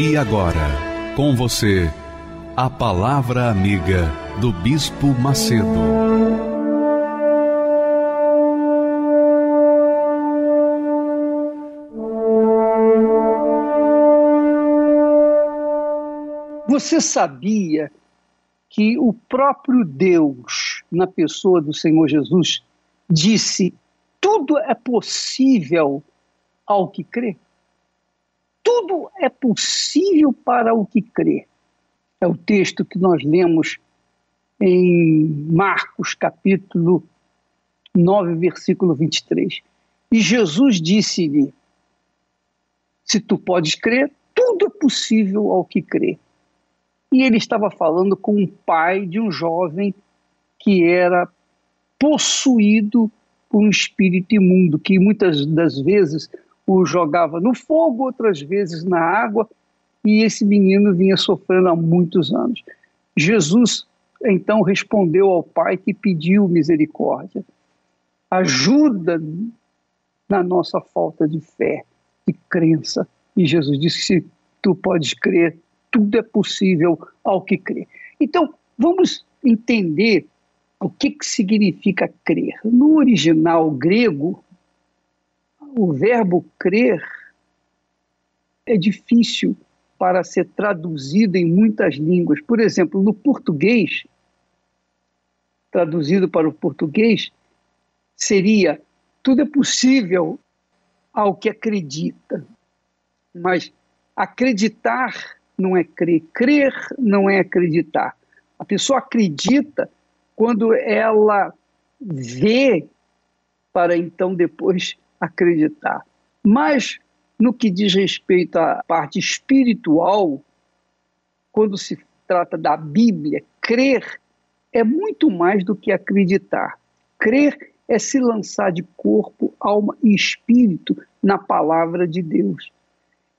E agora, com você, a Palavra Amiga do Bispo Macedo. Você sabia que o próprio Deus, na pessoa do Senhor Jesus, disse: tudo é possível ao que crê? Tudo é possível para o que crê. É o texto que nós lemos em Marcos, capítulo 9, versículo 23. E Jesus disse-lhe: Se tu podes crer, tudo é possível ao que crê. E ele estava falando com o pai de um jovem que era possuído por um espírito imundo, que muitas das vezes o jogava no fogo, outras vezes na água, e esse menino vinha sofrendo há muitos anos. Jesus então respondeu ao pai que pediu misericórdia. Ajuda na nossa falta de fé, de crença. E Jesus disse: se tu podes crer, tudo é possível ao que crê. Então, vamos entender o que, que significa crer. No original grego, o verbo crer é difícil para ser traduzido em muitas línguas. Por exemplo, no português, traduzido para o português, seria: tudo é possível ao que acredita. Mas acreditar não é crer, crer não é acreditar. A pessoa acredita quando ela vê para então depois acreditar. Mas no que diz respeito à parte espiritual, quando se trata da Bíblia, crer é muito mais do que acreditar. Crer é se lançar de corpo, alma e espírito na palavra de Deus.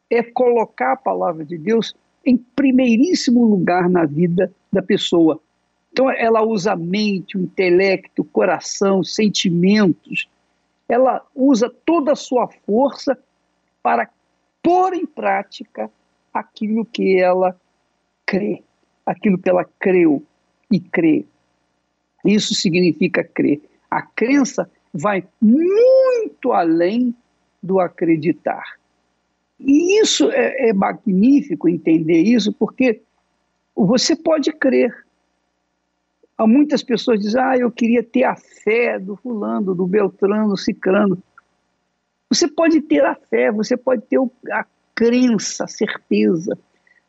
É colocar a palavra de Deus em primeiríssimo lugar na vida da pessoa. Então, ela usa a mente, o intelecto, o coração, os sentimentos, ela usa toda a sua força para pôr em prática aquilo que ela crê, aquilo que ela creu e crê. Isso significa crer. A crença vai muito além do acreditar. E isso é, é magnífico entender isso, porque você pode crer, Há muitas pessoas dizem, ah, eu queria ter a fé do fulano, do beltrano, do ciclano. Você pode ter a fé, você pode ter a crença, a certeza,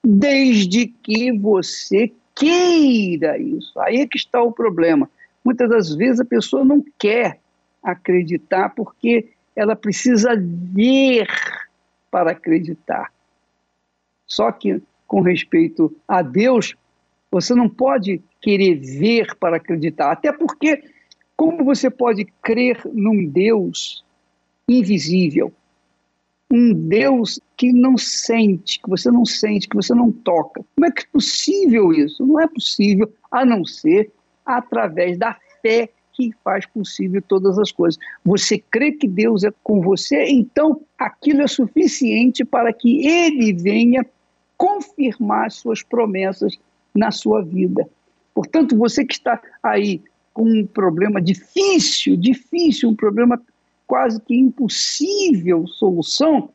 desde que você queira isso. Aí é que está o problema. Muitas das vezes a pessoa não quer acreditar porque ela precisa ver para acreditar. Só que, com respeito a Deus, você não pode querer ver para acreditar. Até porque, como você pode crer num Deus invisível, um Deus que não sente, que você não sente, que você não toca? Como é que é possível isso? Não é possível a não ser através da fé que faz possível todas as coisas. Você crê que Deus é com você, então aquilo é suficiente para que ele venha confirmar suas promessas na sua vida. Portanto, você que está aí com um problema difícil, difícil, um problema quase que impossível solução,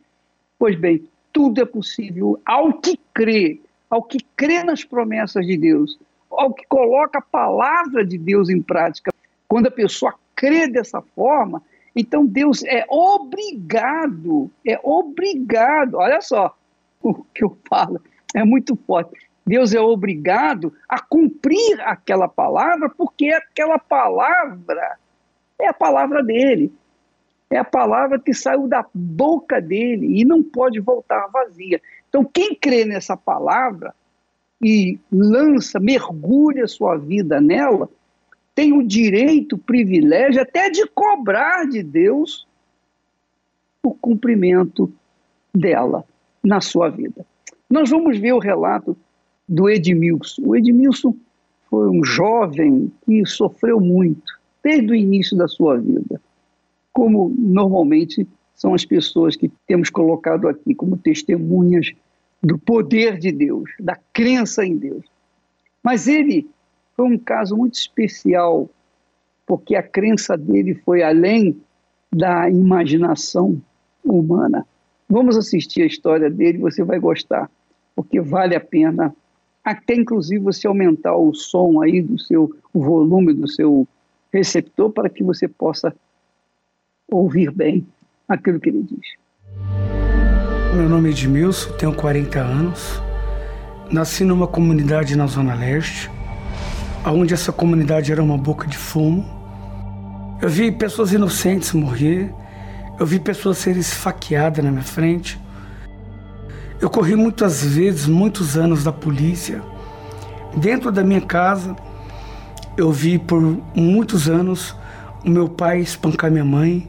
pois bem, tudo é possível ao que crê, ao que crê nas promessas de Deus, ao que coloca a palavra de Deus em prática. Quando a pessoa crê dessa forma, então Deus é obrigado, é obrigado, olha só o que eu falo, é muito forte. Deus é obrigado a cumprir aquela palavra, porque aquela palavra é a palavra dele. É a palavra que saiu da boca dele e não pode voltar vazia. Então, quem crê nessa palavra e lança, mergulha sua vida nela, tem o direito, o privilégio até de cobrar de Deus o cumprimento dela na sua vida. Nós vamos ver o relato do Edmilson. O Edmilson foi um jovem que sofreu muito desde o início da sua vida, como normalmente são as pessoas que temos colocado aqui como testemunhas do poder de Deus, da crença em Deus. Mas ele foi um caso muito especial, porque a crença dele foi além da imaginação humana. Vamos assistir a história dele, você vai gostar, porque vale a pena, até inclusive você aumentar o som aí do seu o volume do seu receptor para que você possa ouvir bem aquilo que ele diz. Meu nome é Edmilson, tenho 40 anos. Nasci numa comunidade na Zona Leste, onde essa comunidade era uma boca de fumo. Eu vi pessoas inocentes morrer, eu vi pessoas serem esfaqueadas na minha frente. Eu corri muitas vezes, muitos anos da polícia. Dentro da minha casa, eu vi por muitos anos o meu pai espancar minha mãe.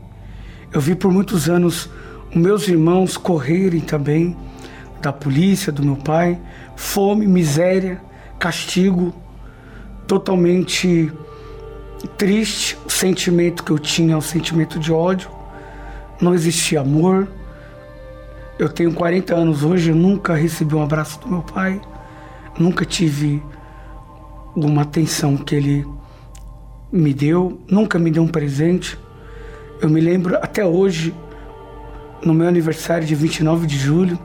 Eu vi por muitos anos meus irmãos correrem também da polícia, do meu pai, fome, miséria, castigo, totalmente triste. O sentimento que eu tinha o sentimento de ódio, não existia amor. Eu tenho 40 anos hoje, eu nunca recebi um abraço do meu pai, nunca tive uma atenção que ele me deu, nunca me deu um presente. Eu me lembro até hoje no meu aniversário de 29 de julho,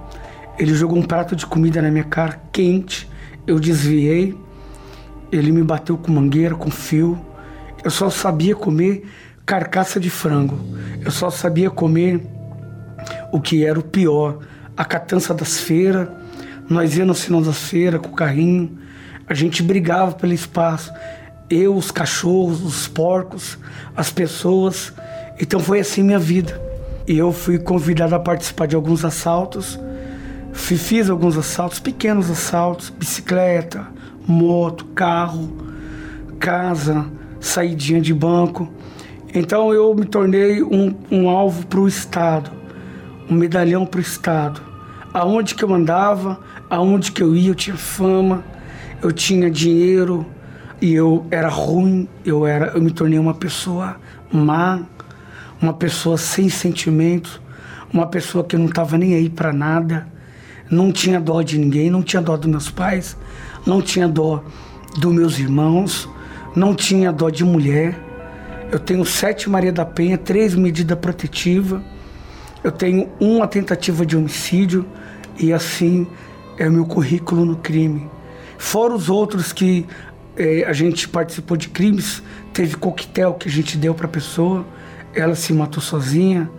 ele jogou um prato de comida na minha cara quente. Eu desviei. Ele me bateu com mangueira, com fio. Eu só sabia comer carcaça de frango. Eu só sabia comer o que era o pior, a catança das feiras. Nós íamos no final das feiras com o carrinho. A gente brigava pelo espaço. Eu, os cachorros, os porcos, as pessoas. Então foi assim minha vida. E eu fui convidado a participar de alguns assaltos. Fiz alguns assaltos, pequenos assaltos, bicicleta, moto, carro, casa, saidinha de banco. Então eu me tornei um, um alvo para o Estado, um medalhão para o Estado. Aonde que eu andava, aonde que eu ia, eu tinha fama, eu tinha dinheiro e eu era ruim, eu era, eu me tornei uma pessoa má, uma pessoa sem sentimento, uma pessoa que não estava nem aí para nada, não tinha dó de ninguém, não tinha dó dos meus pais, não tinha dó dos meus irmãos, não tinha dó de mulher. Eu tenho sete Maria da Penha, três medidas protetivas, eu tenho uma tentativa de homicídio e assim é o meu currículo no crime. Fora os outros que eh, a gente participou de crimes, teve coquetel que a gente deu para pessoa ela se matou sozinha.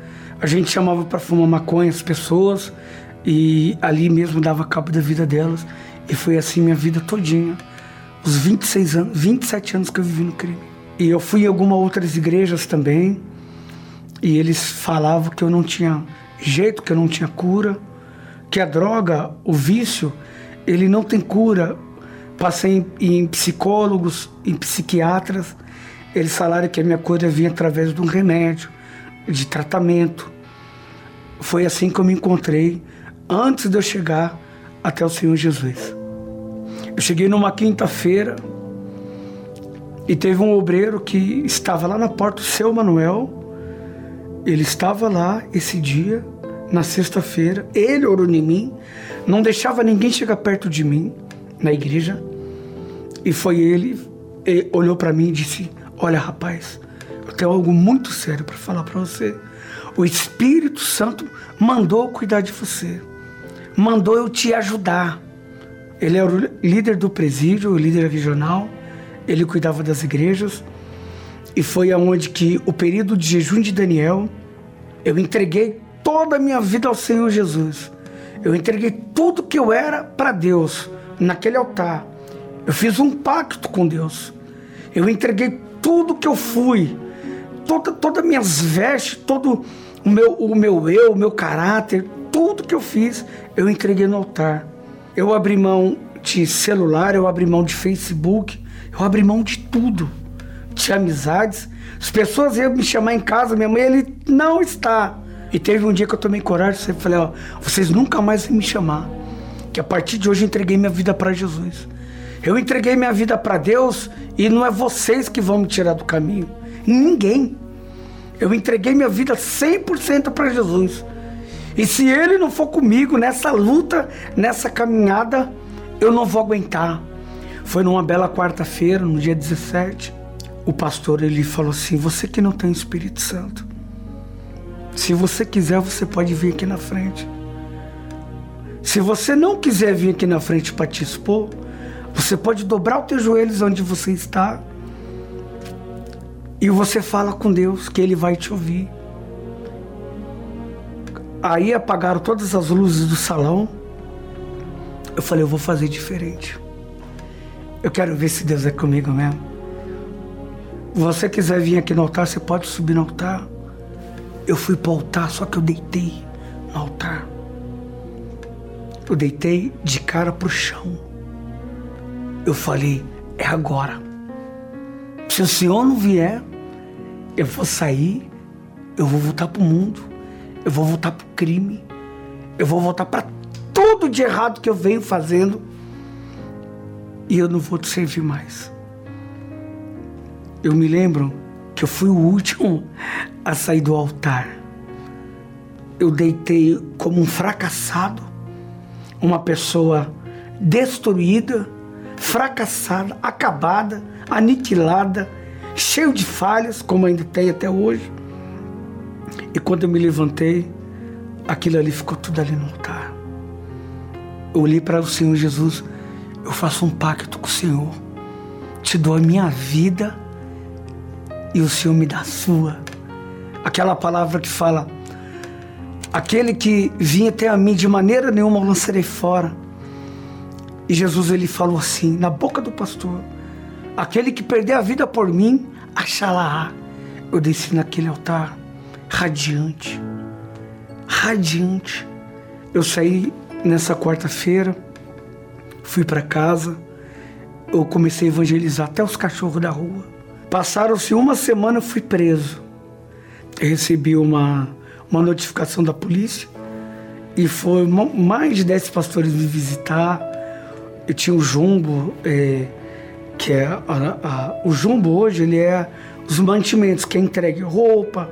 A gente chamava para fumar maconha as pessoas e ali mesmo dava cabo da vida delas. E foi assim minha vida todinha. Os 26 anos, 27 anos que eu vivi no crime. E eu fui em algumas outras igrejas também. E eles falavam que eu não tinha jeito, que eu não tinha cura, que a droga, o vício, ele não tem cura. Passei em, em psicólogos, em psiquiatras, eles falaram que a minha cura vinha através de um remédio, de tratamento. Foi assim que eu me encontrei antes de eu chegar até o Senhor Jesus. Eu cheguei numa quinta-feira e teve um obreiro que estava lá na porta, o seu Manuel. Ele estava lá esse dia, na sexta-feira. Ele orou em mim, não deixava ninguém chegar perto de mim na igreja. E foi ele, ele olhou para mim e disse: Olha, rapaz, eu tenho algo muito sério para falar para você. O Espírito Santo mandou cuidar de você, mandou eu te ajudar. Ele era o líder do presídio, o líder regional, ele cuidava das igrejas. E foi aonde que o período de jejum de Daniel, eu entreguei toda a minha vida ao Senhor Jesus. Eu entreguei tudo que eu era para Deus naquele altar. Eu fiz um pacto com Deus. Eu entreguei tudo que eu fui, todas toda minhas vestes, todo o meu, o meu eu, o meu caráter, tudo que eu fiz, eu entreguei no altar. Eu abri mão de celular, eu abri mão de Facebook, eu abri mão de tudo, de amizades. As pessoas iam me chamar em casa, minha mãe, ele não está. E teve um dia que eu tomei coragem e falei, ó, vocês nunca mais vão me chamar. Que a partir de hoje eu entreguei minha vida para Jesus. Eu entreguei minha vida para Deus e não é vocês que vão me tirar do caminho. Ninguém. Eu entreguei minha vida 100% para Jesus. E se ele não for comigo nessa luta, nessa caminhada, eu não vou aguentar. Foi numa bela quarta-feira, no dia 17, o pastor ele falou assim: "Você que não tem Espírito Santo, se você quiser, você pode vir aqui na frente. Se você não quiser vir aqui na frente para te expor, você pode dobrar os teus joelhos onde você está e você fala com Deus que Ele vai te ouvir. Aí apagaram todas as luzes do salão. Eu falei, eu vou fazer diferente. Eu quero ver se Deus é comigo mesmo. Você quiser vir aqui no altar, você pode subir no altar. Eu fui para o altar, só que eu deitei no altar. Eu deitei de cara pro chão. Eu falei, é agora. Se o Senhor não vier, eu vou sair, eu vou voltar pro mundo, eu vou voltar pro crime, eu vou voltar para tudo de errado que eu venho fazendo e eu não vou te servir mais. Eu me lembro que eu fui o último a sair do altar. Eu deitei como um fracassado, uma pessoa destruída, fracassada, acabada, aniquilada cheio de falhas, como ainda tem até hoje. E quando eu me levantei, aquilo ali ficou tudo ali no altar. Eu olhei para o Senhor Jesus, eu faço um pacto com o Senhor. Te dou a minha vida e o Senhor me dá sua. Aquela palavra que fala: aquele que vinha até a mim de maneira nenhuma eu lançarei fora. E Jesus ele falou assim, na boca do pastor: Aquele que perder a vida por mim, achará. Eu desci naquele altar radiante, radiante. Eu saí nessa quarta-feira, fui para casa, eu comecei a evangelizar até os cachorros da rua. Passaram-se uma semana, eu fui preso. Eu recebi uma, uma notificação da polícia e foi mais de dez pastores me visitar. Eu tinha o jumbo. É, que é a, a, o jumbo hoje ele é os mantimentos que é entregue roupa,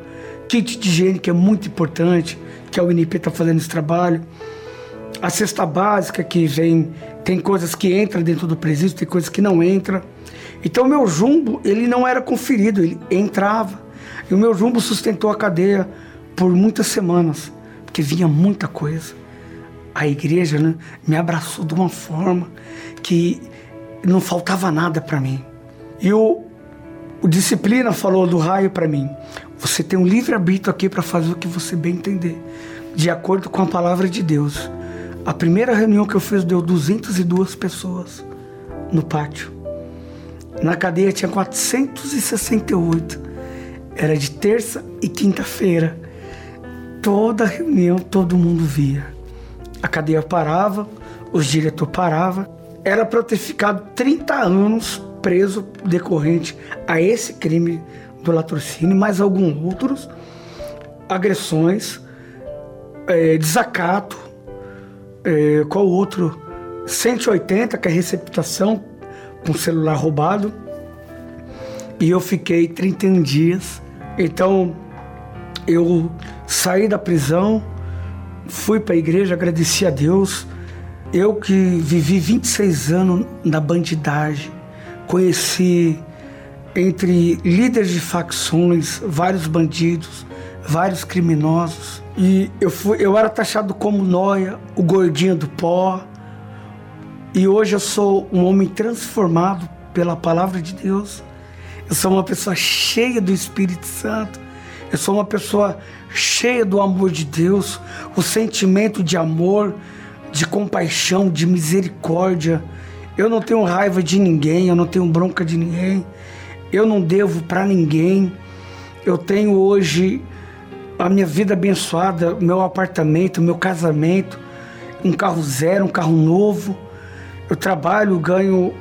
kit de higiene que é muito importante, que a UNP está fazendo esse trabalho, a cesta básica que vem tem coisas que entram dentro do presídio, tem coisas que não entram. Então meu jumbo ele não era conferido, ele entrava. E o meu jumbo sustentou a cadeia por muitas semanas, porque vinha muita coisa. A igreja né, me abraçou de uma forma que não faltava nada para mim. E o, o disciplina falou do raio para mim. Você tem um livre arbítrio aqui para fazer o que você bem entender, de acordo com a palavra de Deus. A primeira reunião que eu fiz deu 202 pessoas no pátio. Na cadeia tinha 468. Era de terça e quinta-feira. Toda reunião todo mundo via. A cadeia parava, os diretores paravam era para ter ficado 30 anos preso decorrente a esse crime do latrocínio, mais alguns outros, agressões, é, desacato, é, qual outro? 180, que é receptação com celular roubado. E eu fiquei 31 dias. Então eu saí da prisão, fui para a igreja, agradeci a Deus eu que vivi 26 anos na bandidagem, conheci entre líderes de facções, vários bandidos, vários criminosos. E eu, fui, eu era taxado como noia, o gordinho do pó. E hoje eu sou um homem transformado pela palavra de Deus. Eu sou uma pessoa cheia do Espírito Santo. Eu sou uma pessoa cheia do amor de Deus, o sentimento de amor, de compaixão, de misericórdia. Eu não tenho raiva de ninguém, eu não tenho bronca de ninguém. Eu não devo para ninguém. Eu tenho hoje a minha vida abençoada, meu apartamento, meu casamento, um carro zero, um carro novo. Eu trabalho, ganho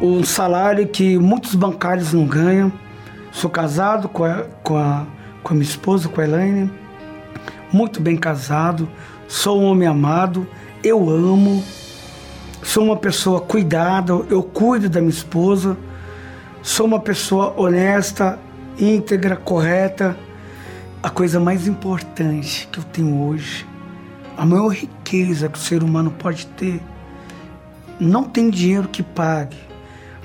um salário que muitos bancários não ganham. Sou casado com a, com a, com a minha esposa, com a Elaine. Muito bem casado. Sou um homem amado. Eu amo. Sou uma pessoa cuidada. Eu cuido da minha esposa. Sou uma pessoa honesta, íntegra, correta. A coisa mais importante que eu tenho hoje, a maior riqueza que o ser humano pode ter, não tem dinheiro que pague,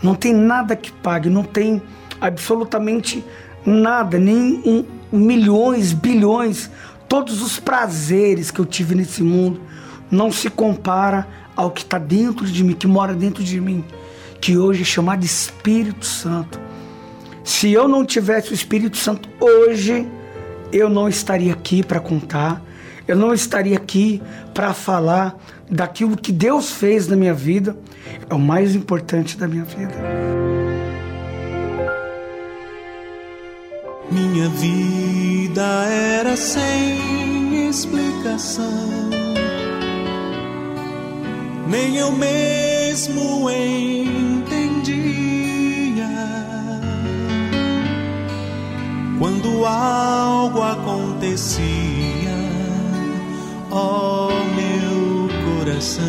não tem nada que pague, não tem absolutamente nada, nem um, milhões, bilhões, todos os prazeres que eu tive nesse mundo não se compara ao que está dentro de mim, que mora dentro de mim, que hoje é chamado Espírito Santo. Se eu não tivesse o Espírito Santo hoje, eu não estaria aqui para contar, eu não estaria aqui para falar daquilo que Deus fez na minha vida, é o mais importante da minha vida. Minha vida era sem explicação, nem eu mesmo entendia. Quando algo acontecia, oh, meu coração,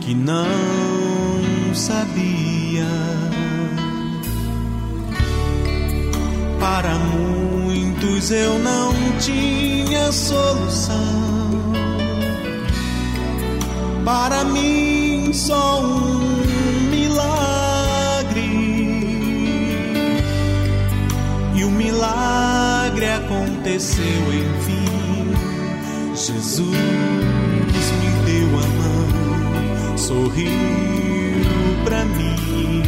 que não sabia Para muitos eu não tinha solução. Para mim só um milagre. E o milagre aconteceu enfim. Jesus sorriu para mim.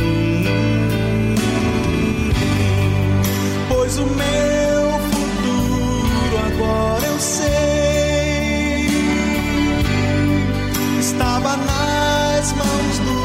pois o meu futuro agora eu sei. Estava nas mãos do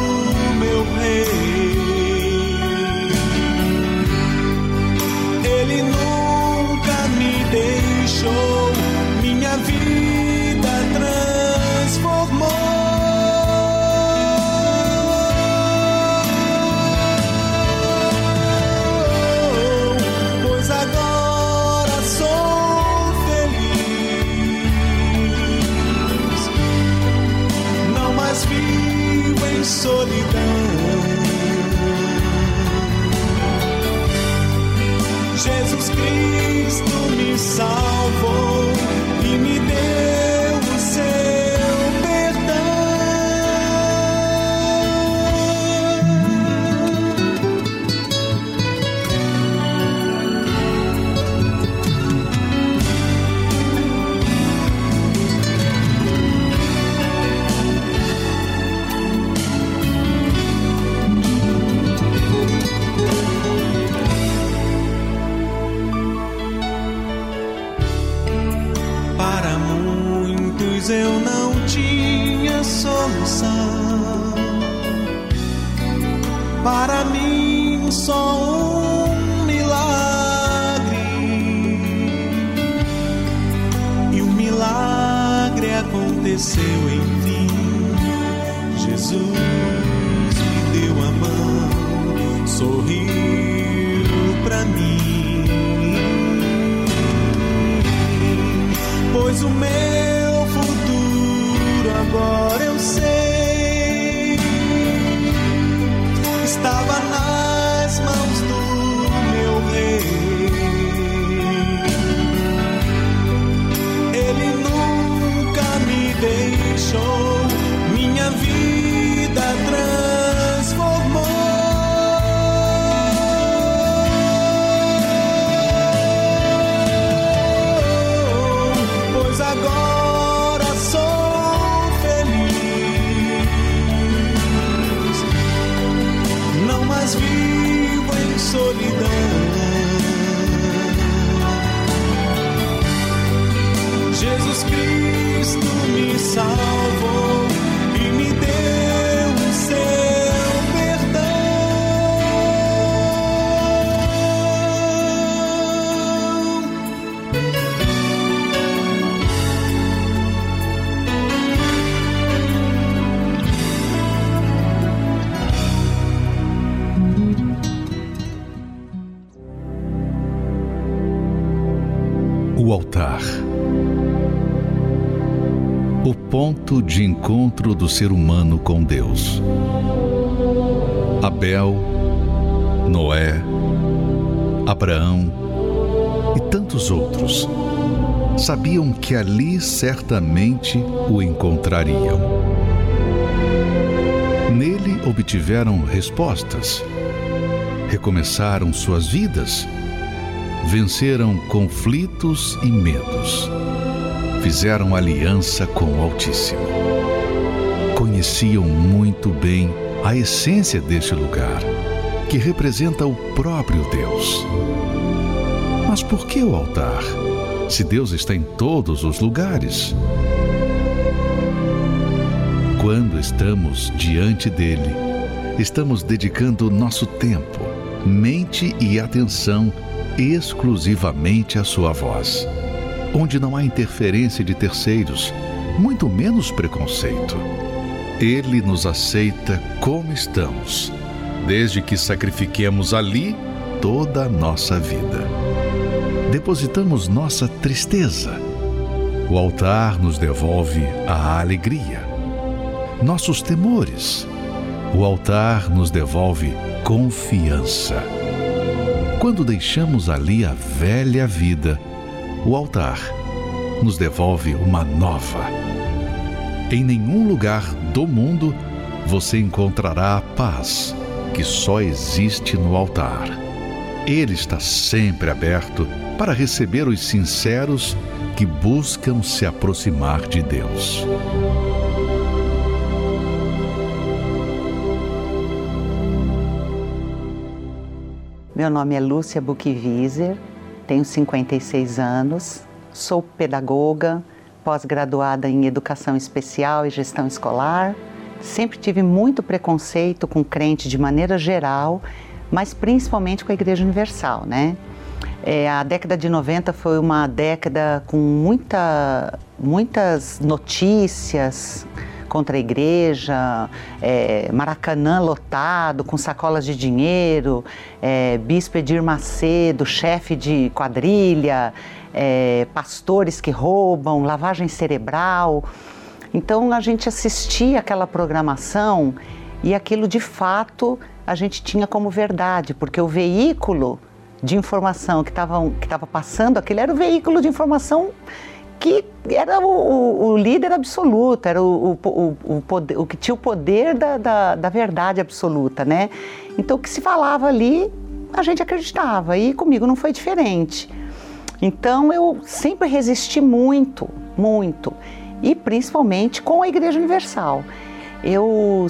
salvou muitos eu não tinha solução. Para mim só um milagre. E o milagre aconteceu enfim. Jesus me deu a mão, sorriu para mim. pois o meu agora eu sei. Estava nas mãos do meu rei. Ele nunca me deixou, ponto de encontro do ser humano com Deus. Abel, Noé, Abraão e tantos outros sabiam que ali certamente o encontrariam. Nele obtiveram respostas, recomeçaram suas vidas, venceram conflitos e medos, fizeram aliança com o Altíssimo. Conheciam muito bem a essência deste lugar, que representa o próprio Deus. Mas por que o altar? se Deus está em todos os lugares? Quando estamos diante dele, estamos dedicando nosso tempo, mente e atenção exclusivamente à sua voz, onde não há interferência de terceiros, muito menos preconceito. Ele nos aceita como estamos, desde que sacrifiquemos ali toda a nossa vida depositamos nossa tristeza. O altar nos devolve a alegria. Nossos temores. O altar nos devolve confiança. Quando deixamos ali a velha vida, o altar nos devolve uma nova. Em nenhum lugar do mundo você encontrará a paz que só existe no altar. Ele está sempre aberto para receber os sinceros que buscam se aproximar de Deus. Meu nome é Lúcia Buchwieser, tenho 56 anos, sou pedagoga, pós-graduada em Educação Especial e Gestão Escolar. Sempre tive muito preconceito com crente de maneira geral, mas principalmente com a Igreja Universal, né? É, a década de 90 foi uma década com muita, muitas notícias contra a igreja, é, Maracanã lotado, com sacolas de dinheiro, é, Bispo Edir Macedo, chefe de quadrilha, é, pastores que roubam, lavagem cerebral. Então a gente assistia aquela programação e aquilo de fato a gente tinha como verdade, porque o veículo de informação que estava que passando, aquele era o veículo de informação que era o, o, líder absoluto, era o, o, poder, o que tinha o poder da, da, da, verdade absoluta, né? Então o que se falava ali, a gente acreditava, e comigo não foi diferente. Então eu sempre resisti muito, muito, e principalmente com a Igreja Universal. Eu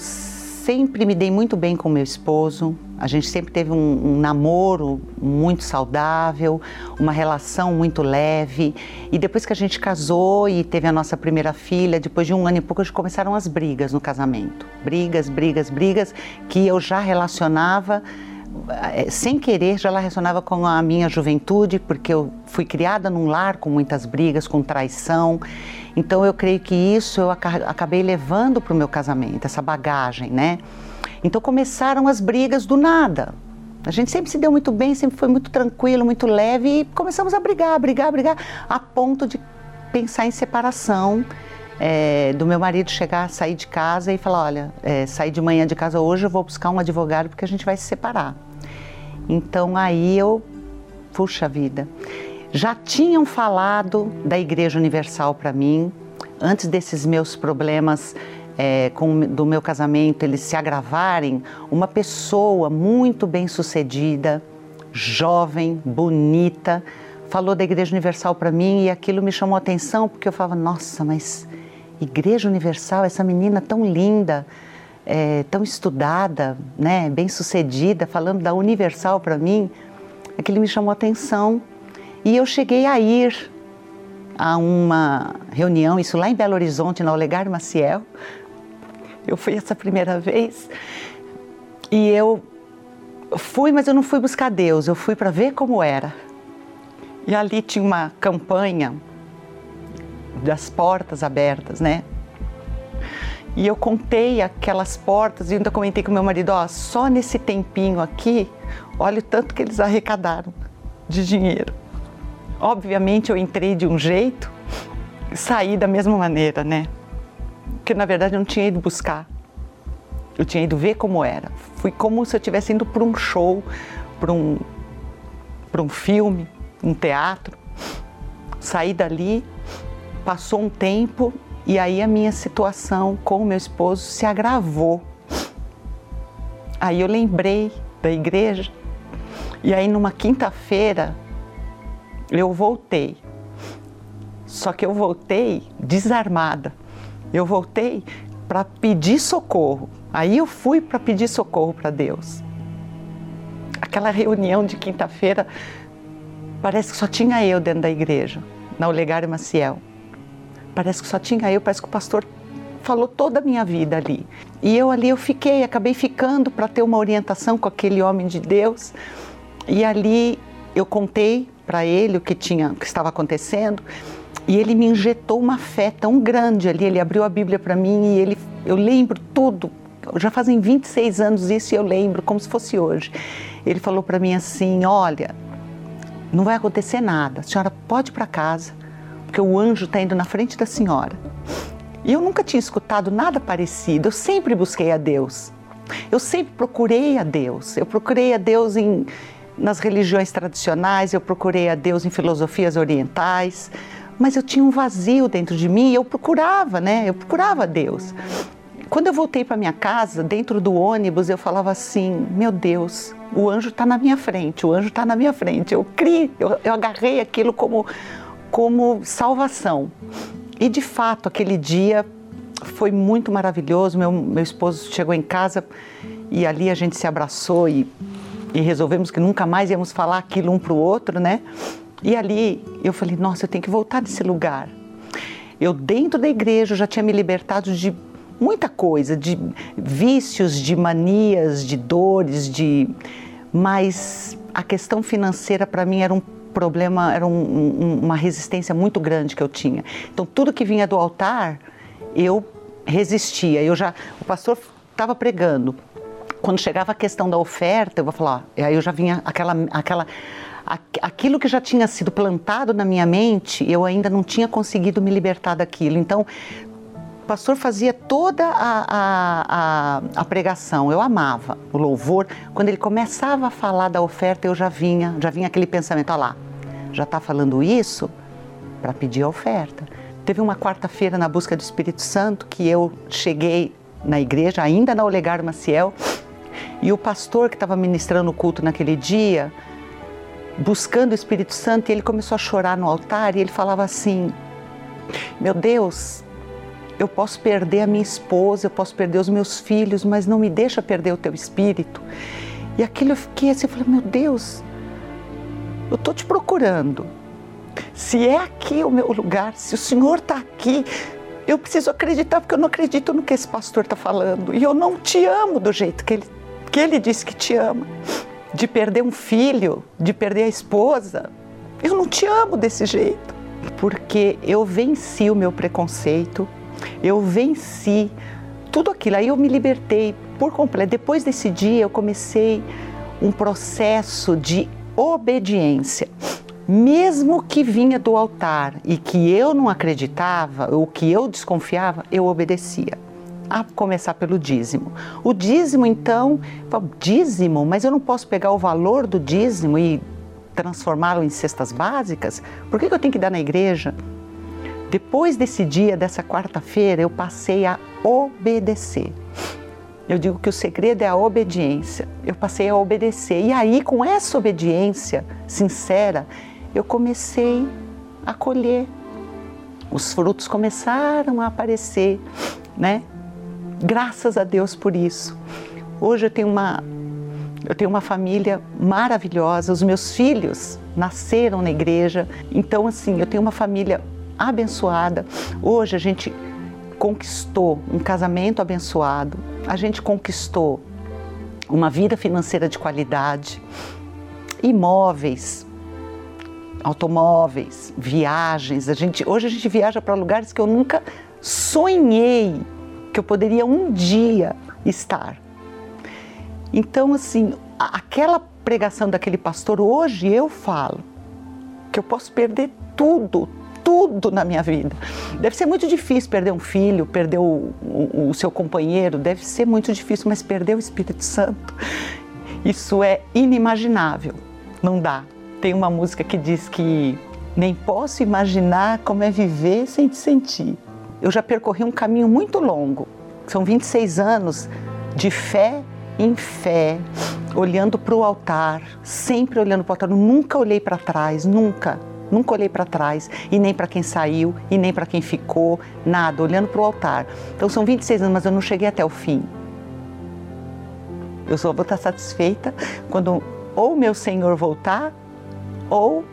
sempre me dei muito bem com meu esposo, a gente sempre teve um, um, namoro muito saudável, uma relação muito leve. E depois que a gente casou e teve a nossa primeira filha, depois de um ano e pouco, começaram as brigas no casamento. Brigas, brigas, brigas, que eu já relacionava eh, sem querer já relacionava com a minha juventude, porque eu fui criada num lar com muitas brigas, com traição. Então eu creio que isso eu acabei levando para o meu casamento, essa bagagem, né? Então começaram as brigas do nada. A gente sempre se deu muito bem, sempre foi muito tranquilo, muito leve e começamos a brigar, brigar, brigar, a ponto de pensar em separação. É, do meu marido chegar, sair de casa e falar: olha, é, sair de manhã de casa hoje, eu vou buscar um advogado porque a gente vai se separar. Então aí eu, puxa vida, já tinham falado da Igreja Universal para mim. Antes desses meus problemas é, com, do meu casamento eles se agravarem, uma pessoa muito bem sucedida, jovem, bonita, falou da Igreja Universal para mim e aquilo me chamou a atenção porque eu falava, nossa, mas Igreja Universal, essa menina tão linda, é, tão estudada, né, bem sucedida, falando da Universal para mim, aquilo me chamou a atenção e eu cheguei a ir a uma reunião, isso lá em Belo Horizonte, na Olegário Maciel, eu fui essa primeira vez e eu fui, mas eu não fui buscar Deus, eu fui para ver como era. E ali tinha uma campanha das portas abertas, né? E eu contei aquelas portas e ainda comentei com meu marido, ó, só nesse tempinho aqui, olha o tanto que eles arrecadaram de dinheiro. Obviamente eu entrei de um jeito, saí da mesma maneira, né? Porque na verdade eu não tinha ido buscar. Eu tinha ido ver como era. Fui como se eu estivesse indo para um show, para um, para um filme, um teatro. Saí dali, passou um tempo e aí a minha situação com o meu esposo se agravou. Aí eu lembrei da igreja e aí numa quinta-feira eu voltei. Só que eu voltei desarmada. Eu voltei para pedir socorro. Aí eu fui para pedir socorro para Deus. Aquela reunião de quinta-feira, parece que só tinha eu dentro da igreja, na Olegário Maciel. Parece que só tinha eu, parece que o pastor falou toda a minha vida ali. E eu ali eu fiquei, acabei ficando para ter uma orientação com aquele homem de Deus. E ali eu contei para ele o que tinha, o que estava acontecendo. E ele me injetou uma fé tão grande ali. Ele abriu a Bíblia para mim e ele, eu lembro tudo. Já fazem 26 anos isso e eu lembro como se fosse hoje. Ele falou para mim assim: Olha, não vai acontecer nada. A senhora pode ir para casa, porque o anjo está indo na frente da senhora. E eu nunca tinha escutado nada parecido. Eu sempre busquei a Deus. Eu sempre procurei a Deus. Eu procurei a Deus em, nas religiões tradicionais, eu procurei a Deus em filosofias orientais, mas eu tinha um vazio dentro de mim eu procurava, né? Eu procurava Deus. Quando eu voltei para minha casa, dentro do ônibus, eu falava assim: Meu Deus, o anjo está na minha frente, o anjo está na minha frente. Eu criei, eu, eu agarrei aquilo como, como salvação. E de fato, aquele dia foi muito maravilhoso. Meu, meu esposo chegou em casa e ali a gente se abraçou e, e resolvemos que nunca mais íamos falar aquilo um para o outro, né? E ali eu falei: Nossa, eu tenho que voltar desse lugar. Eu, dentro da igreja, já tinha me libertado de muita coisa, de vícios, de manias, de dores, de mas a questão financeira para mim era um problema, era um, um, uma resistência muito grande que eu tinha. Então tudo que vinha do altar, eu resistia. Eu já, o pastor estava pregando. Quando chegava a questão da oferta, eu vou falar, aí eu já vinha aquela, aquela, aquilo que já tinha sido plantado na minha mente, eu ainda não tinha conseguido me libertar daquilo. Então, o pastor fazia toda a, a, a, pregação, eu amava o louvor. Quando ele começava a falar da oferta, eu já vinha, já vinha aquele pensamento, olha lá, já está falando isso para pedir a oferta. Teve uma quarta-feira na busca do Espírito Santo que eu cheguei na igreja, ainda na Olegário Maciel, e o pastor que estava ministrando o culto naquele dia, buscando o Espírito Santo, ele começou a chorar no altar e ele falava assim: Meu Deus, eu posso perder a minha esposa, eu posso perder os meus filhos, mas não me deixa perder o teu espírito. E aquilo eu fiquei assim, eu falei, meu Deus, eu estou te procurando. Se é aqui o meu lugar, se o Senhor está aqui, eu preciso acreditar, porque eu não acredito no que esse pastor está falando. E eu não te amo do jeito que ele, que ele disse que te ama. De perder um filho, de perder a esposa. Eu não te amo desse jeito. Porque eu venci o meu preconceito, eu venci tudo aquilo. Aí eu me libertei por completo. Depois desse dia, eu comecei um processo de obediência. Mesmo que vinha do altar e que eu não acreditava, ou que eu desconfiava, eu obedecia. A começar pelo dízimo. O dízimo, então, dízimo, mas eu não posso pegar o valor do dízimo e transformá-lo em cestas básicas? Por que eu tenho que dar na igreja? Depois desse dia, dessa quarta-feira, eu passei a obedecer. Eu digo que o segredo é a obediência. Eu passei a obedecer. E aí, com essa obediência sincera, eu comecei a colher. Os frutos começaram a aparecer, né? Graças a Deus por isso. Hoje eu tenho uma eu tenho uma família maravilhosa, os meus filhos nasceram na igreja. Então assim, eu tenho uma família abençoada. Hoje a gente conquistou um casamento abençoado, a gente conquistou uma vida financeira de qualidade, imóveis, automóveis, viagens. A gente, hoje a gente viaja para lugares que eu nunca sonhei que eu poderia um dia estar. Então, assim, aquela pregação daquele pastor, hoje eu falo que eu posso perder tudo, tudo na minha vida. Deve ser muito difícil perder um filho, perder o, o, o seu companheiro, deve ser muito difícil, mas perder o Espírito Santo, isso é inimaginável. Não dá. Tem uma música que diz que nem posso imaginar como é viver sem te sentir. Eu já percorri um caminho muito longo. São 26 anos de fé em fé, olhando para o altar, sempre olhando para o altar. Eu nunca olhei para trás, nunca. Nunca olhei para trás, e nem para quem saiu, e nem para quem ficou, nada, olhando para o altar. Então são 26 anos, mas eu não cheguei até o fim. Eu só vou estar satisfeita quando ou meu Senhor voltar, ou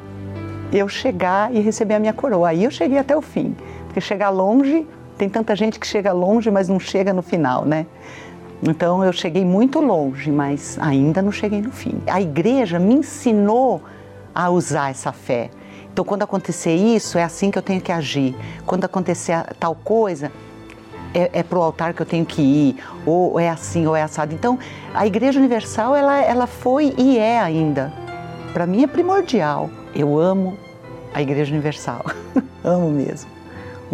eu chegar e receber a minha coroa. Aí eu cheguei até o fim. Porque chegar longe, tem tanta gente que chega longe, mas não chega no final, né? Então eu cheguei muito longe, mas ainda não cheguei no fim. A igreja me ensinou a usar essa fé. Então, quando acontecer isso, é assim que eu tenho que agir. Quando acontecer tal coisa, é, é para o altar que eu tenho que ir, ou é assim, ou é assado. Então, a Igreja Universal, ela, ela foi e é ainda. Para mim é primordial. Eu amo a Igreja Universal. amo mesmo.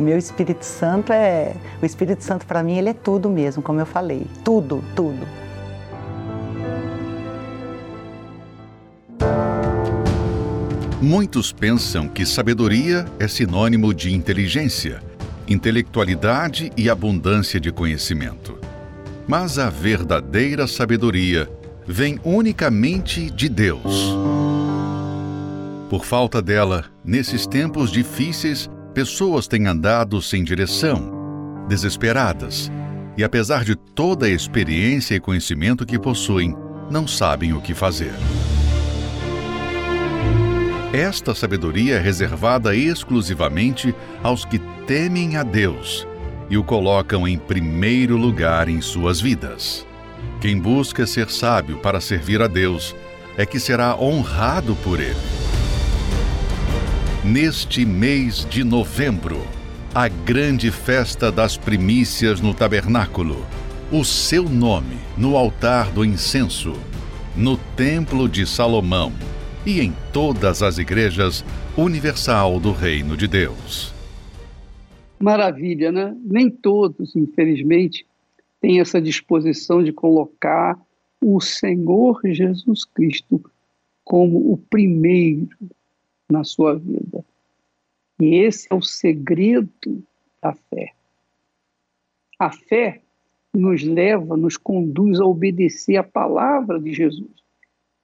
O meu Espírito Santo é. O Espírito Santo, para mim, ele é tudo mesmo, como eu falei. Tudo, tudo. Muitos pensam que sabedoria é sinônimo de inteligência, intelectualidade e abundância de conhecimento. Mas a verdadeira sabedoria vem unicamente de Deus. Por falta dela, nesses tempos difíceis, pessoas têm andado sem direção, desesperadas, e apesar de toda a experiência e conhecimento que possuem, não sabem o que fazer. Esta sabedoria é reservada exclusivamente aos que temem a Deus e o colocam em primeiro lugar em suas vidas. Quem busca ser sábio para servir a Deus é que será honrado por Ele. Neste mês de novembro, a grande festa das primícias no tabernáculo, o seu nome no altar do incenso, no Templo de Salomão e em todas as igrejas universal do Reino de Deus. Maravilha, né? Nem todos, infelizmente, têm essa disposição de colocar o Senhor Jesus Cristo como o primeiro na sua vida. E esse é o segredo da fé. A fé nos leva, nos conduz a obedecer a palavra de Jesus.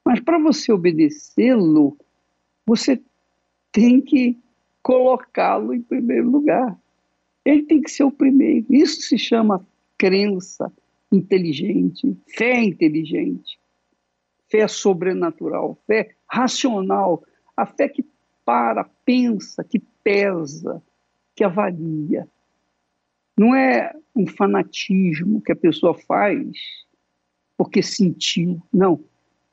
Mas para você obedecê-lo, você tem que colocá-lo em primeiro lugar. Ele tem que ser o primeiro. Isso se chama crença inteligente, fé inteligente, fé sobrenatural, fé racional, a fé que para, pensa, que pesa, que avalia. Não é um fanatismo que a pessoa faz porque sentiu. Não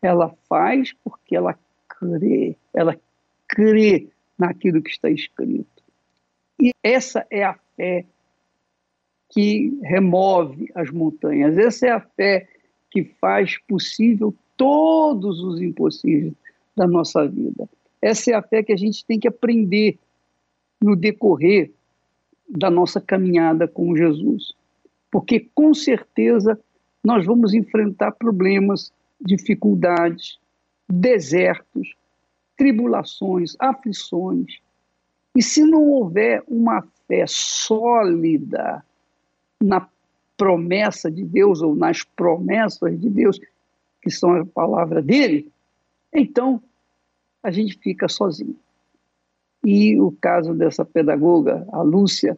ela faz porque ela crê, ela crê naquilo que está escrito. E essa é a fé que remove as montanhas, essa é a fé que faz possível todos os impossíveis da nossa vida. Essa é a fé que a gente tem que aprender no decorrer da nossa caminhada com Jesus. Porque com certeza nós vamos enfrentar problemas dificuldades, desertos, tribulações, aflições. E se não houver uma fé sólida na promessa de Deus ou nas promessas de Deus, que são a palavra dele, então a gente fica sozinho. E o caso dessa pedagoga, a Lúcia,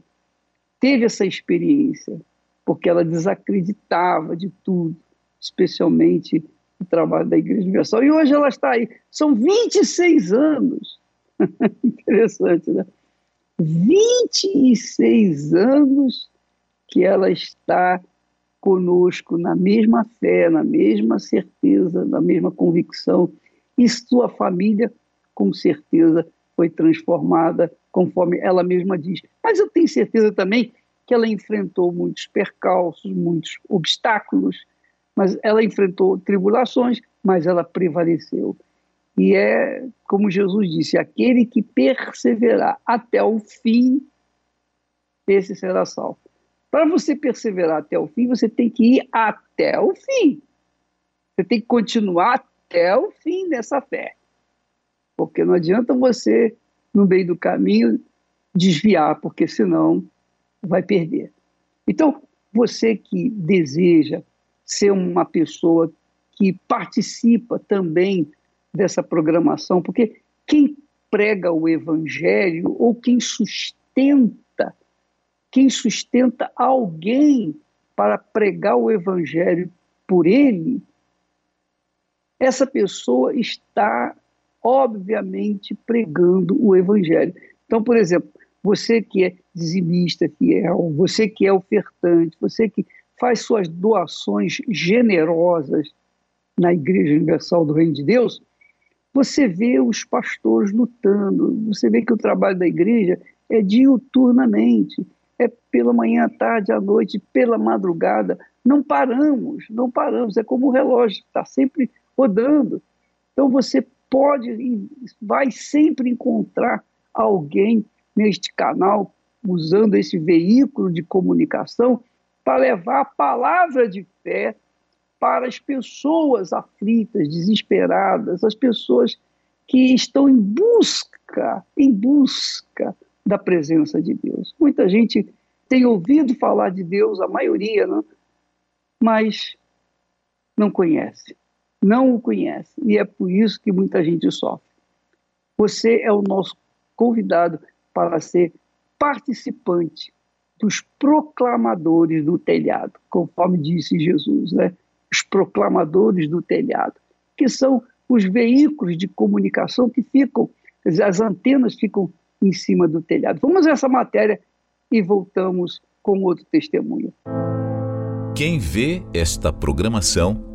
teve essa experiência, porque ela desacreditava de tudo, especialmente o trabalho da Igreja Universal. E hoje ela está aí. São 26 anos. Interessante, né? 26 anos que ela está conosco na mesma fé, na mesma certeza, na mesma convicção. E sua família, com certeza, foi transformada, conforme ela mesma diz. Mas eu tenho certeza também que ela enfrentou muitos percalços, muitos obstáculos, mas ela enfrentou tribulações, mas ela prevaleceu. E é como Jesus disse: aquele que perseverar até o fim, esse será salvo. Para você perseverar até o fim, você tem que ir até o fim. Você tem que continuar até o fim dessa fé. Porque não adianta você, no meio do caminho, desviar, porque senão vai perder. Então, você que deseja ser uma pessoa que participa também dessa programação, porque quem prega o evangelho ou quem sustenta, quem sustenta alguém para pregar o evangelho por ele, essa pessoa está obviamente pregando o evangelho. Então, por exemplo, você que é dizimista fiel, você que é ofertante, você que faz suas doações generosas na Igreja Universal do Reino de Deus, você vê os pastores lutando, você vê que o trabalho da igreja é diuturnamente, é pela manhã, à tarde, à noite, pela madrugada. Não paramos, não paramos, é como o relógio, está sempre rodando. Então você pode e vai sempre encontrar alguém neste canal usando esse veículo de comunicação para levar a palavra de fé para as pessoas aflitas, desesperadas, as pessoas que estão em busca, em busca da presença de Deus. Muita gente tem ouvido falar de Deus, a maioria, não? mas não conhece, não o conhece, e é por isso que muita gente sofre. Você é o nosso convidado para ser participante dos proclamadores do telhado, conforme disse Jesus, né? os proclamadores do telhado, que são os veículos de comunicação que ficam, as antenas ficam em cima do telhado. Vamos a essa matéria e voltamos com outro testemunho. Quem vê esta programação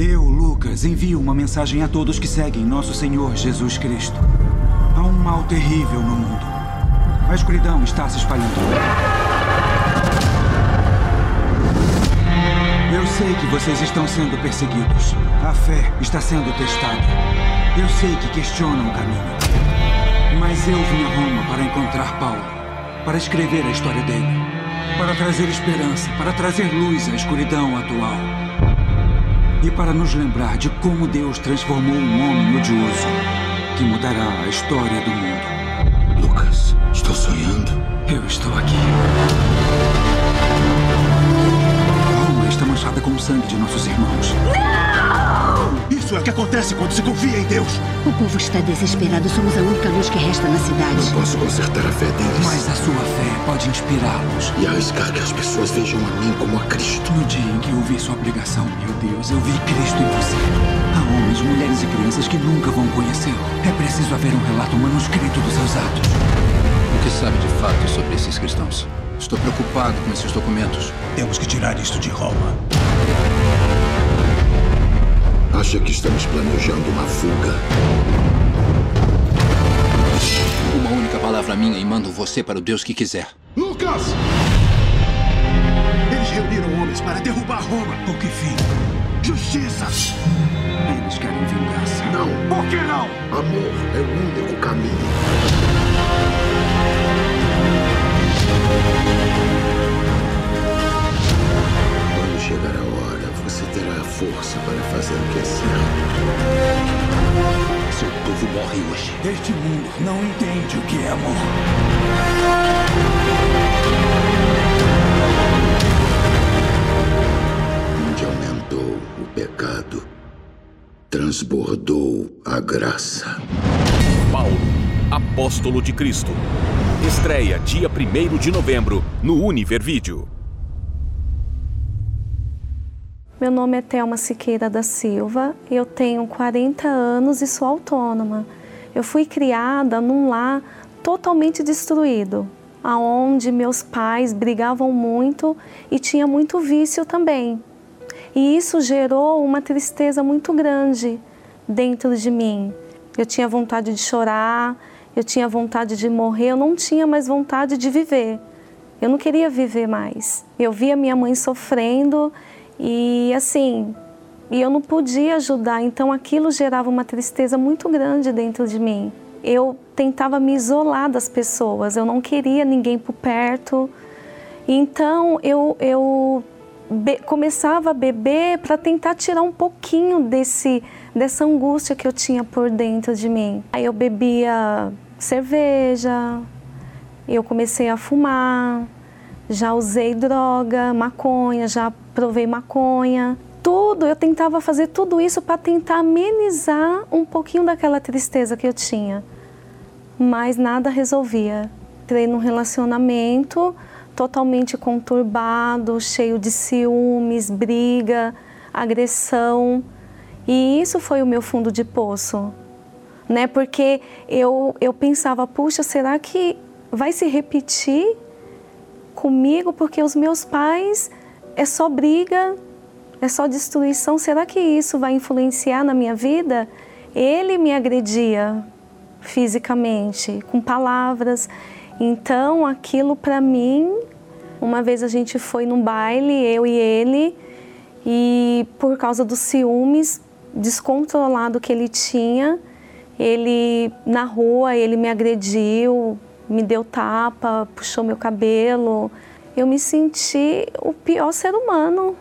Eu, Lucas, envio uma mensagem a todos que seguem nosso Senhor Jesus Cristo. Há um mal terrível no mundo. A escuridão está se espalhando. Eu sei que vocês estão sendo perseguidos. A fé está sendo testada. Eu sei que questionam o caminho. Mas eu vim a Roma para encontrar Paulo, para escrever a história dele, para trazer esperança, para trazer luz à escuridão atual e para nos lembrar de como Deus transformou um homem odioso que mudará a história do mundo. Lucas, estou sonhando. Eu estou aqui. Roma está manchada com o sangue de nossos irmãos. Isso é o que acontece quando se confia em Deus. O povo está desesperado. Somos a única luz que resta na cidade. Não posso consertar a fé deles. Mas a sua fé pode inspirá-los. E arriscar que as pessoas vejam a mim como a Cristo. No dia em que eu vi sua obrigação, meu Deus, eu vi Cristo em você. Há homens, mulheres e crianças que nunca vão conhecê-lo. É preciso haver um relato manuscrito dos seus atos. O que sabe de fato sobre esses cristãos? Estou preocupado com esses documentos. Temos que tirar isto de Roma. Acha que estamos planejando uma fuga? Uma única palavra minha e mando você para o Deus que quiser. Lucas! Eles reuniram homens para derrubar Roma. Com que fim? Justiça! Eles querem vingança. Não. Por que não? Amor é o único caminho. Morre hoje. Este mundo não entende o que é amor. Onde aumentou o pecado, transbordou a graça. Paulo, apóstolo de Cristo. Estreia dia 1 de novembro no Univer Vídeo. Meu nome é Thelma Siqueira da Silva, eu tenho 40 anos e sou autônoma. Eu fui criada num lar totalmente destruído, aonde meus pais brigavam muito e tinha muito vício também. E isso gerou uma tristeza muito grande dentro de mim. Eu tinha vontade de chorar, eu tinha vontade de morrer, eu não tinha mais vontade de viver. Eu não queria viver mais. Eu via minha mãe sofrendo e assim, e eu não podia ajudar, então aquilo gerava uma tristeza muito grande dentro de mim. Eu tentava me isolar das pessoas, eu não queria ninguém por perto. Então eu, eu começava a beber para tentar tirar um pouquinho desse, dessa angústia que eu tinha por dentro de mim. Aí eu bebia cerveja, eu comecei a fumar, já usei droga, maconha, já provei maconha. Tudo, eu tentava fazer tudo isso para tentar amenizar um pouquinho daquela tristeza que eu tinha. Mas nada resolvia. Entrei num relacionamento totalmente conturbado, cheio de ciúmes, briga, agressão. E isso foi o meu fundo de poço. Né? Porque eu, eu pensava, puxa, será que vai se repetir comigo? Porque os meus pais é só briga, é só destruição. Será que isso vai influenciar na minha vida? Ele me agredia fisicamente, com palavras. Então, aquilo para mim, uma vez a gente foi num baile, eu e ele, e por causa dos ciúmes descontrolado que ele tinha, Ele na rua, ele me agrediu, me deu tapa, puxou meu cabelo. Eu me senti o pior ser humano.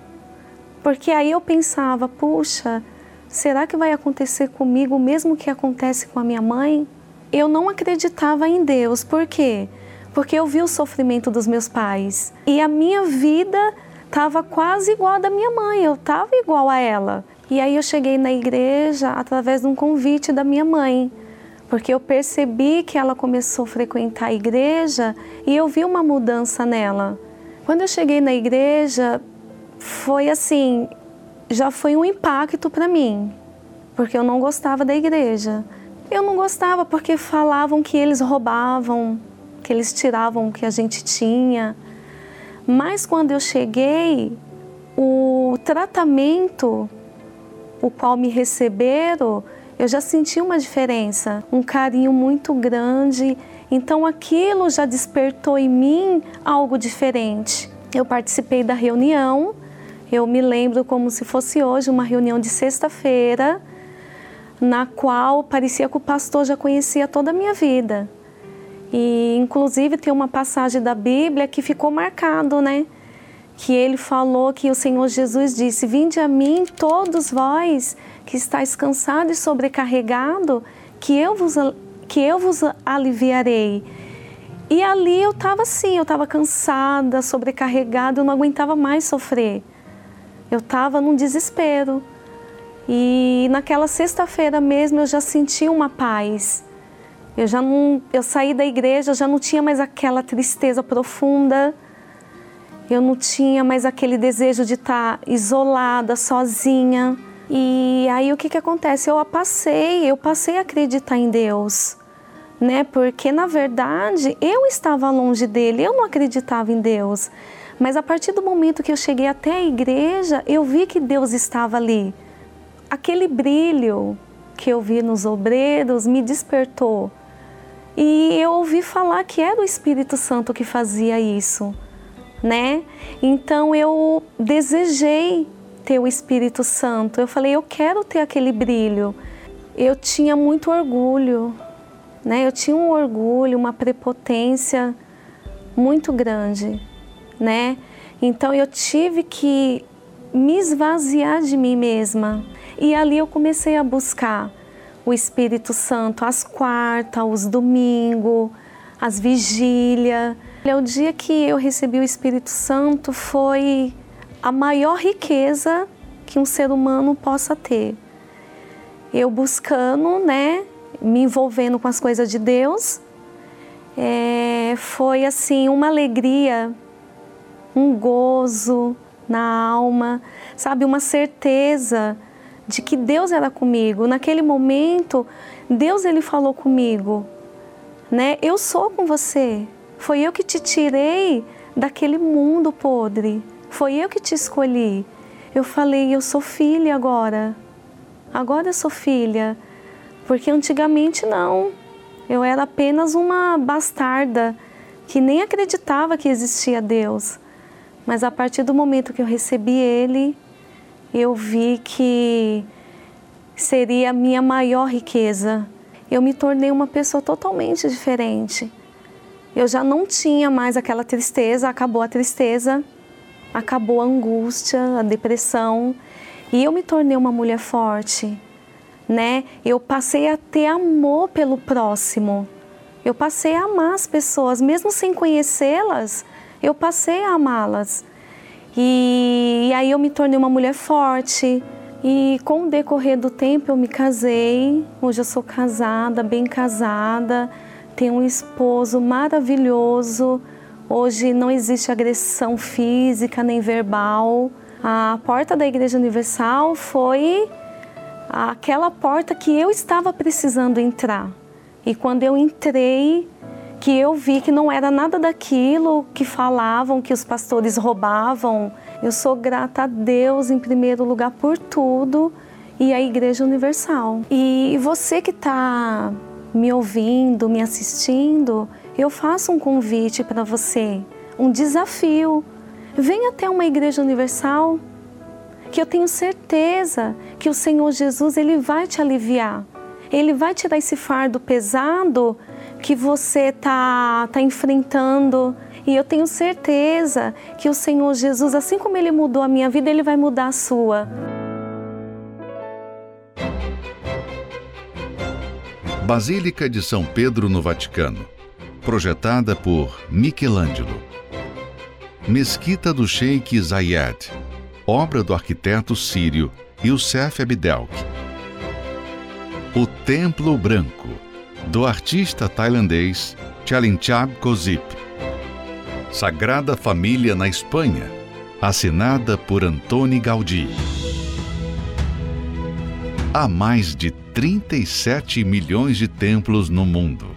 Porque aí eu pensava, puxa, será que vai acontecer comigo o mesmo que acontece com a minha mãe? Eu não acreditava em Deus. Por quê? Porque eu vi o sofrimento dos meus pais. E a minha vida estava quase igual à da minha mãe, eu estava igual a ela. E aí eu cheguei na igreja através de um convite da minha mãe, porque eu percebi que ela começou a frequentar a igreja e eu vi uma mudança nela. Quando eu cheguei na igreja, foi assim, já foi um impacto para mim, porque eu não gostava da igreja. Eu não gostava porque falavam que eles roubavam, que eles tiravam o que a gente tinha. Mas quando eu cheguei, o tratamento o qual me receberam, eu já senti uma diferença, um carinho muito grande. Então aquilo já despertou em mim algo diferente. Eu participei da reunião, eu me lembro como se fosse hoje, uma reunião de sexta-feira, na qual parecia que o pastor já conhecia toda a minha vida. E inclusive tem uma passagem da Bíblia que ficou marcado, né? que ele falou que o Senhor Jesus disse: Vinde a mim, todos vós que estáis cansados e sobrecarregado, que eu vos, que eu vos aliviarei. E ali eu estava assim, eu estava cansada, sobrecarregada, eu não aguentava mais sofrer. Eu estava num desespero. E naquela sexta-feira mesmo eu já senti uma paz. Eu já não, eu saí da igreja, já não tinha mais aquela tristeza profunda eu não tinha mais aquele desejo de estar isolada, sozinha. E aí o que, que acontece? Eu passei, eu passei a acreditar em Deus, né? Porque na verdade eu estava longe dele, eu não acreditava em Deus. Mas a partir do momento que eu cheguei até a igreja, eu vi que Deus estava ali. Aquele brilho que eu vi nos obreiros me despertou. E eu ouvi falar que era o Espírito Santo que fazia isso né? Então eu desejei ter o Espírito Santo. Eu falei, eu quero ter aquele brilho. Eu tinha muito orgulho, né? Eu tinha um orgulho, uma prepotência muito grande, né? Então eu tive que me esvaziar de mim mesma. E ali eu comecei a buscar o Espírito Santo às quartas, aos domingos, às vigílias o dia que eu recebi o Espírito Santo foi a maior riqueza que um ser humano possa ter. Eu buscando, né, me envolvendo com as coisas de Deus, é, foi assim uma alegria, um gozo na alma, sabe, uma certeza de que Deus era comigo. Naquele momento, Deus ele falou comigo, né? Eu sou com você. Foi eu que te tirei daquele mundo podre. Foi eu que te escolhi. Eu falei, eu sou filha agora. Agora eu sou filha. Porque antigamente não. Eu era apenas uma bastarda que nem acreditava que existia Deus. Mas a partir do momento que eu recebi Ele, eu vi que seria a minha maior riqueza. Eu me tornei uma pessoa totalmente diferente eu já não tinha mais aquela tristeza, acabou a tristeza, acabou a angústia, a depressão, e eu me tornei uma mulher forte, né? Eu passei a ter amor pelo próximo. Eu passei a amar as pessoas, mesmo sem conhecê-las, eu passei a amá-las. E, e aí eu me tornei uma mulher forte. E com o decorrer do tempo eu me casei. Hoje eu sou casada, bem casada tem um esposo maravilhoso. Hoje não existe agressão física nem verbal. A porta da Igreja Universal foi aquela porta que eu estava precisando entrar. E quando eu entrei, que eu vi que não era nada daquilo que falavam que os pastores roubavam. Eu sou grata a Deus em primeiro lugar por tudo e a Igreja Universal. E você que está me ouvindo, me assistindo, eu faço um convite para você, um desafio. Venha até uma igreja universal, que eu tenho certeza que o Senhor Jesus ele vai te aliviar. Ele vai tirar esse fardo pesado que você tá, tá enfrentando. E eu tenho certeza que o Senhor Jesus, assim como Ele mudou a minha vida, Ele vai mudar a sua. Basílica de São Pedro no Vaticano, projetada por Michelangelo. Mesquita do Sheikh Zayed, obra do arquiteto sírio Youssef Abdelk. O Templo Branco, do artista tailandês Chalinchab Kozip. Sagrada Família na Espanha, assinada por Antoni Gaudí. Há mais de 37 milhões de templos no mundo,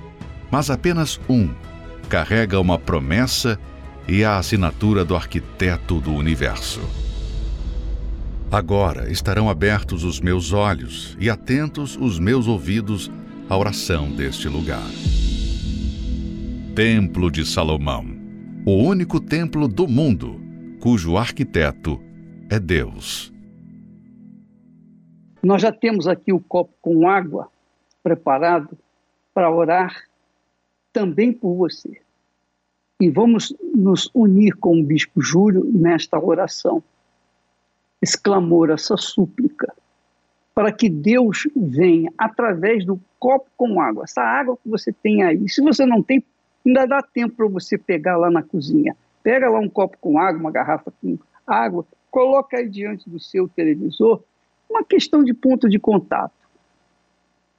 mas apenas um carrega uma promessa e a assinatura do arquiteto do universo. Agora estarão abertos os meus olhos e atentos os meus ouvidos à oração deste lugar. Templo de Salomão, o único templo do mundo cujo arquiteto é Deus. Nós já temos aqui o copo com água preparado para orar também por você. E vamos nos unir com o Bispo Júlio nesta oração, esse clamor, essa súplica, para que Deus venha através do copo com água, essa água que você tem aí. Se você não tem, ainda dá tempo para você pegar lá na cozinha. Pega lá um copo com água, uma garrafa com água, coloca aí diante do seu televisor uma questão de ponto de contato.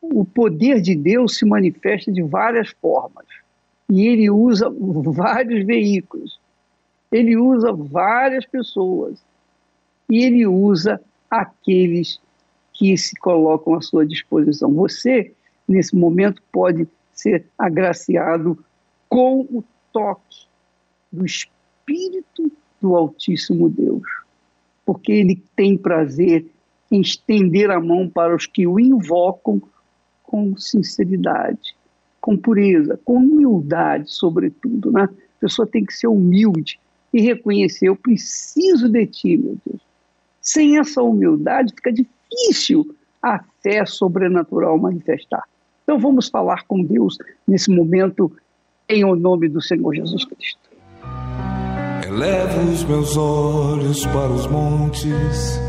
O poder de Deus se manifesta de várias formas e ele usa vários veículos, ele usa várias pessoas e ele usa aqueles que se colocam à sua disposição. Você, nesse momento, pode ser agraciado com o toque do Espírito do Altíssimo Deus, porque ele tem prazer em estender a mão para os que o invocam com sinceridade, com pureza, com humildade, sobretudo. Né? A pessoa tem que ser humilde e reconhecer: eu preciso de ti, meu Deus. Sem essa humildade, fica difícil a fé sobrenatural manifestar. Então vamos falar com Deus nesse momento, em o nome do Senhor Jesus Cristo. Elevo os meus olhos para os montes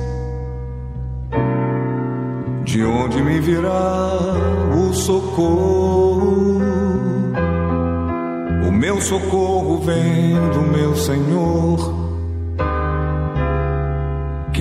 de onde me virá o socorro? O meu socorro vem do meu Senhor,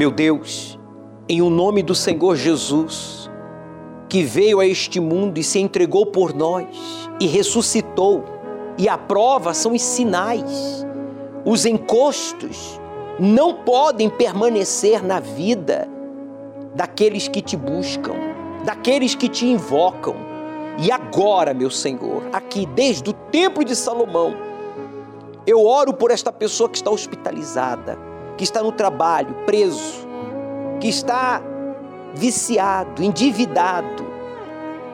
Meu Deus, em o nome do Senhor Jesus, que veio a este mundo e se entregou por nós e ressuscitou, e a prova são os sinais, os encostos não podem permanecer na vida daqueles que te buscam, daqueles que te invocam. E agora, meu Senhor, aqui desde o templo de Salomão, eu oro por esta pessoa que está hospitalizada, que está no trabalho, preso, que está viciado, endividado,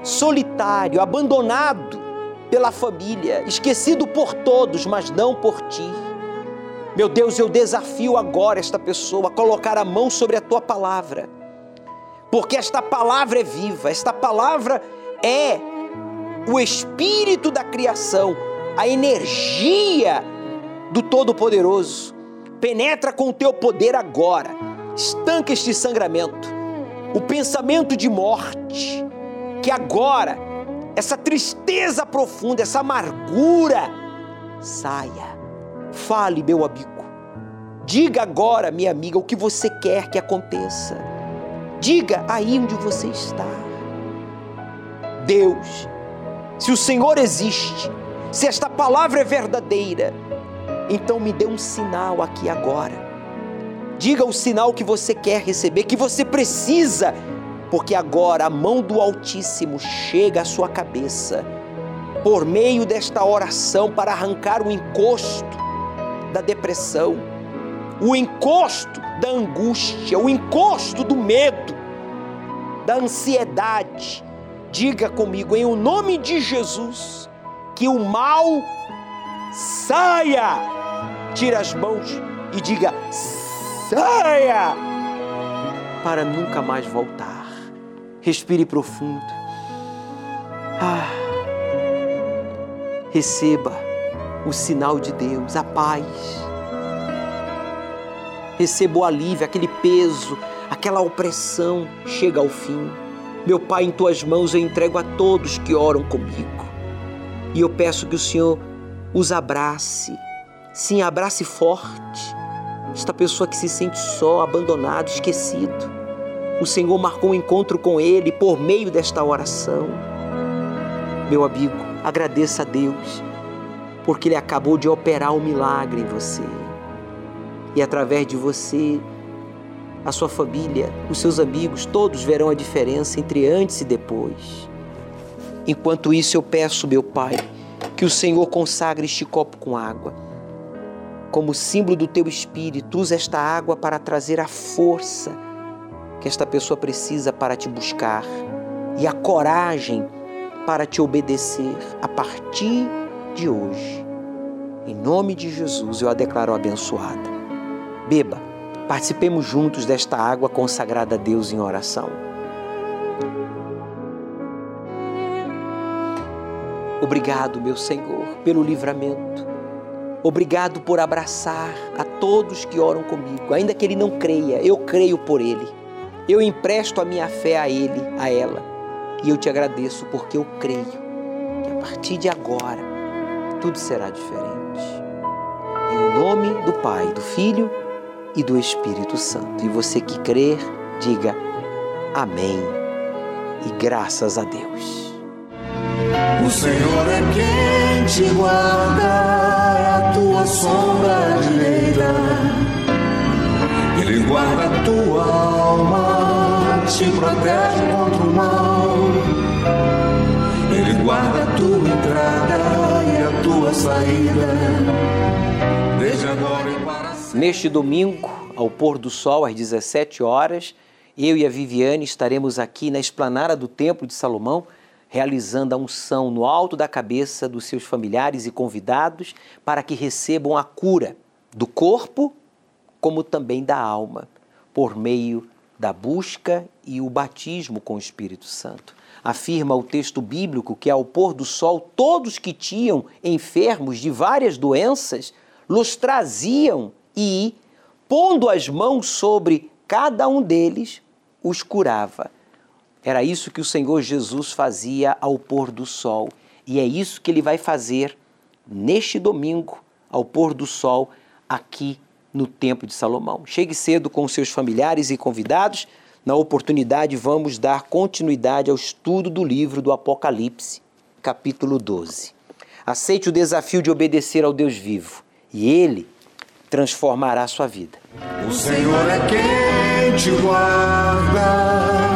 solitário, abandonado pela família, esquecido por todos, mas não por ti. Meu Deus, eu desafio agora esta pessoa a colocar a mão sobre a tua palavra porque esta palavra é viva, esta palavra é o espírito da criação, a energia do Todo-Poderoso. Penetra com o teu poder agora, estanca este sangramento, o pensamento de morte, que agora essa tristeza profunda, essa amargura saia. Fale, meu amigo. Diga agora, minha amiga, o que você quer que aconteça Diga aí onde você está. Deus, se o Senhor existe, se esta palavra é verdadeira, então me dê um sinal aqui agora. Diga o sinal que você quer receber, que você precisa porque agora a mão do Altíssimo chega à sua cabeça por meio desta oração para arrancar o encosto da depressão, o encosto da angústia, o encosto do medo, da ansiedade. Diga comigo, em o nome de Jesus, que o mal saia. Tira as mãos e diga: saia, para nunca mais voltar. Respire profundo. Ah receba o sinal de Deus, a paz. Receba o alívio, aquele peso, aquela opressão chega ao fim. Meu Pai, em tuas mãos eu entrego a todos que oram comigo. E eu peço que o Senhor os abrace. Sim, abrace forte. Esta pessoa que se sente só, abandonado, esquecido. O Senhor marcou um encontro com ele por meio desta oração. Meu amigo, Agradeça a Deus, porque Ele acabou de operar um milagre em você. E através de você, a sua família, os seus amigos, todos verão a diferença entre antes e depois. Enquanto isso, eu peço, meu Pai, que o Senhor consagre este copo com água. Como símbolo do teu espírito, usa esta água para trazer a força que esta pessoa precisa para te buscar e a coragem para te obedecer a partir de hoje. Em nome de Jesus eu a declaro abençoada. Beba, participemos juntos desta água consagrada a Deus em oração. Obrigado, meu Senhor, pelo livramento. Obrigado por abraçar a todos que oram comigo, ainda que ele não creia, eu creio por ele. Eu empresto a minha fé a ele, a ela e eu te agradeço porque eu creio que a partir de agora tudo será diferente. Em nome do Pai, do Filho e do Espírito Santo. E você que crer, diga amém e graças a Deus. O Senhor é quem te guarda, é a tua sombra direita. Ele guarda a tua alma, te protege contra o mal. Ele guarda a tua entrada e a tua saída, desde agora e para sempre. Neste domingo, ao pôr do sol, às 17 horas, eu e a Viviane estaremos aqui na esplanada do Templo de Salomão, realizando a unção no alto da cabeça dos seus familiares e convidados para que recebam a cura do corpo, como também da alma, por meio da busca e o batismo com o Espírito Santo afirma o texto bíblico que ao pôr do sol, todos que tinham enfermos de várias doenças, los traziam e, pondo as mãos sobre cada um deles, os curava. Era isso que o Senhor Jesus fazia ao pôr do sol. E é isso que ele vai fazer neste domingo, ao pôr do sol, aqui no Templo de Salomão. Chegue cedo com seus familiares e convidados na oportunidade, vamos dar continuidade ao estudo do livro do Apocalipse, capítulo 12. Aceite o desafio de obedecer ao Deus vivo e ele transformará a sua vida. O Senhor é quem te guarda,